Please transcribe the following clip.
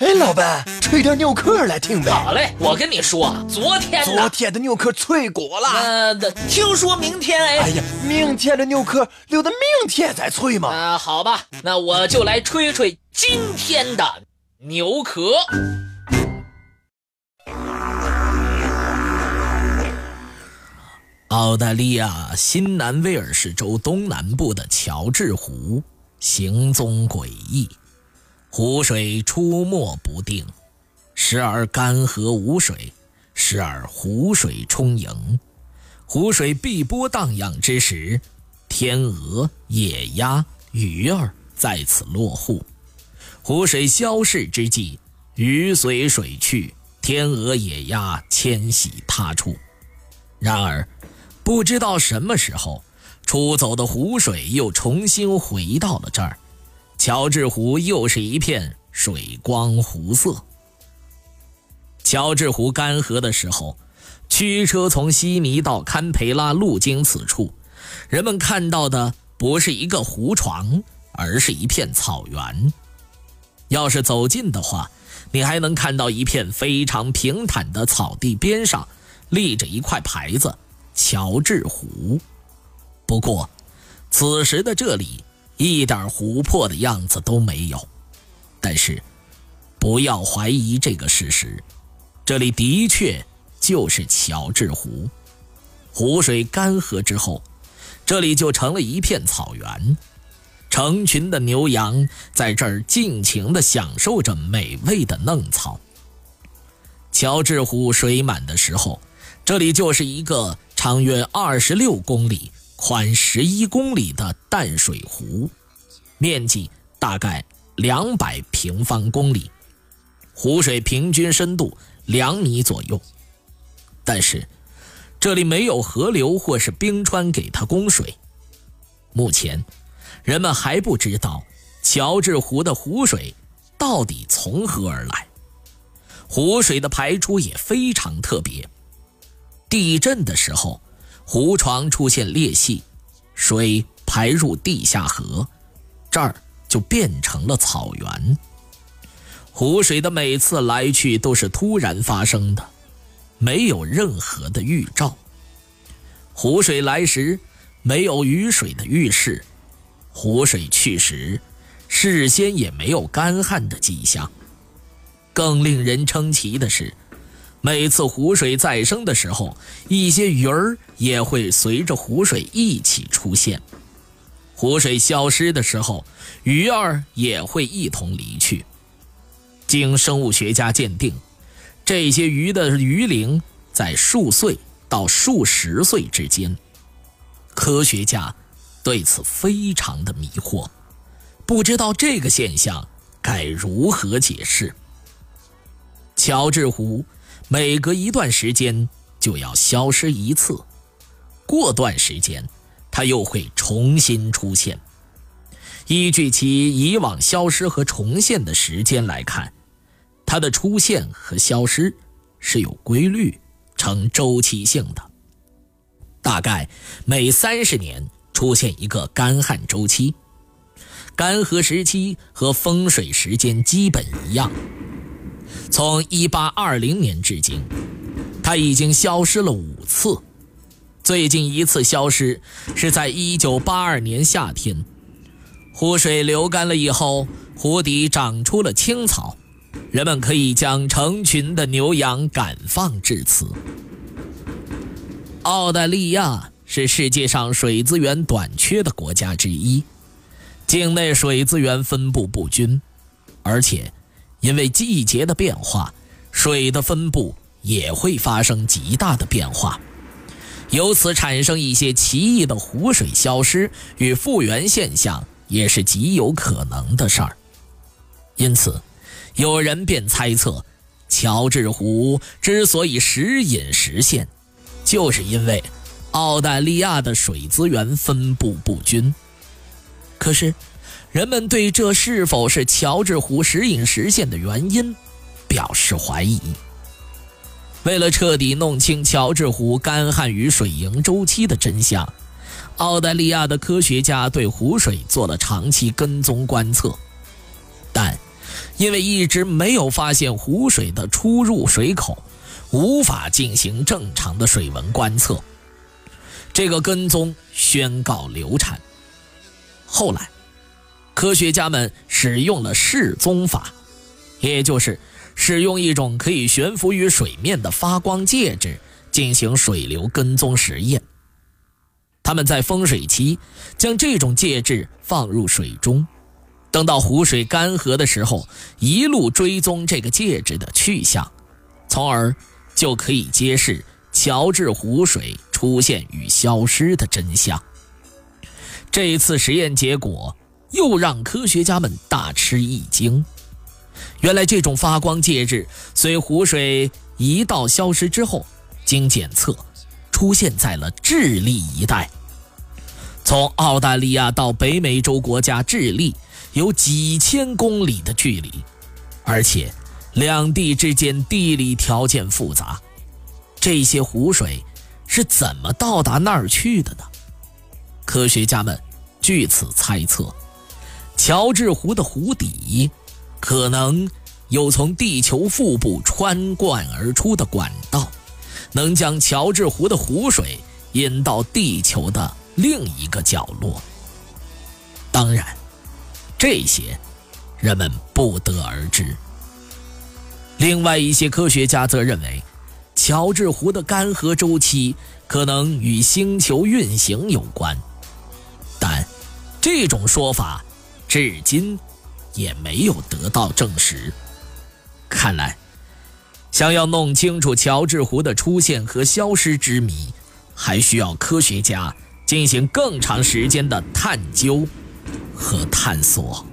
哎，老板，吹点牛壳来听呗。好嘞，我跟你说，昨天昨天的牛壳脆骨了。呃，听说明天哎。哎呀，明天的牛壳留到明天再吹嘛。啊，好吧，那我就来吹吹今天的牛壳。澳大利亚新南威尔士州东南部的乔治湖，行踪诡异。湖水出没不定，时而干涸无水，时而湖水充盈。湖水碧波荡漾之时，天鹅、野鸭、鱼儿在此落户；湖水消逝之际，鱼随水去，天鹅、野鸭迁徙他处。然而，不知道什么时候，出走的湖水又重新回到了这儿。乔治湖又是一片水光湖色。乔治湖干涸的时候，驱车从悉尼到堪培拉路经此处，人们看到的不是一个湖床，而是一片草原。要是走近的话，你还能看到一片非常平坦的草地边上立着一块牌子“乔治湖”。不过，此时的这里。一点湖泊的样子都没有，但是不要怀疑这个事实，这里的确就是乔治湖。湖水干涸之后，这里就成了一片草原，成群的牛羊在这儿尽情地享受着美味的嫩草。乔治湖水满的时候，这里就是一个长约二十六公里。宽十一公里的淡水湖，面积大概两百平方公里，湖水平均深度两米左右。但是，这里没有河流或是冰川给它供水。目前，人们还不知道乔治湖的湖水到底从何而来。湖水的排出也非常特别，地震的时候。湖床出现裂隙，水排入地下河，这儿就变成了草原。湖水的每次来去都是突然发生的，没有任何的预兆。湖水来时没有雨水的预示，湖水去时事先也没有干旱的迹象。更令人称奇的是。每次湖水再生的时候，一些鱼儿也会随着湖水一起出现；湖水消失的时候，鱼儿也会一同离去。经生物学家鉴定，这些鱼的鱼龄在数岁到数十岁之间。科学家对此非常的迷惑，不知道这个现象该如何解释。乔治湖。每隔一段时间就要消失一次，过段时间，它又会重新出现。依据其以往消失和重现的时间来看，它的出现和消失是有规律、呈周期性的。大概每三十年出现一个干旱周期，干涸时期和风水时间基本一样。从1820年至今，它已经消失了五次。最近一次消失是在1982年夏天，湖水流干了以后，湖底长出了青草，人们可以将成群的牛羊赶放至此。澳大利亚是世界上水资源短缺的国家之一，境内水资源分布不均，而且。因为季节的变化，水的分布也会发生极大的变化，由此产生一些奇异的湖水消失与复原现象，也是极有可能的事儿。因此，有人便猜测，乔治湖之所以时隐时现，就是因为澳大利亚的水资源分布不均。可是。人们对这是否是乔治湖时隐时现的原因表示怀疑。为了彻底弄清乔治湖干旱与水盈周期的真相，澳大利亚的科学家对湖水做了长期跟踪观测，但因为一直没有发现湖水的出入水口，无法进行正常的水文观测。这个跟踪宣告流产。后来，科学家们使用了示踪法，也就是使用一种可以悬浮于水面的发光介质进行水流跟踪实验。他们在丰水期将这种介质放入水中，等到湖水干涸的时候，一路追踪这个介质的去向，从而就可以揭示乔治湖水出现与消失的真相。这一次实验结果又让科学家们大吃一惊。原来，这种发光介质随湖水一道消失之后，经检测，出现在了智利一带。从澳大利亚到北美洲国家智利有几千公里的距离，而且两地之间地理条件复杂。这些湖水是怎么到达那儿去的呢？科学家们据此猜测，乔治湖的湖底可能有从地球腹部穿贯而出的管道，能将乔治湖的湖水引到地球的另一个角落。当然，这些人们不得而知。另外一些科学家则认为，乔治湖的干涸周期可能与星球运行有关。但这种说法至今也没有得到证实。看来，想要弄清楚乔治湖的出现和消失之谜，还需要科学家进行更长时间的探究和探索。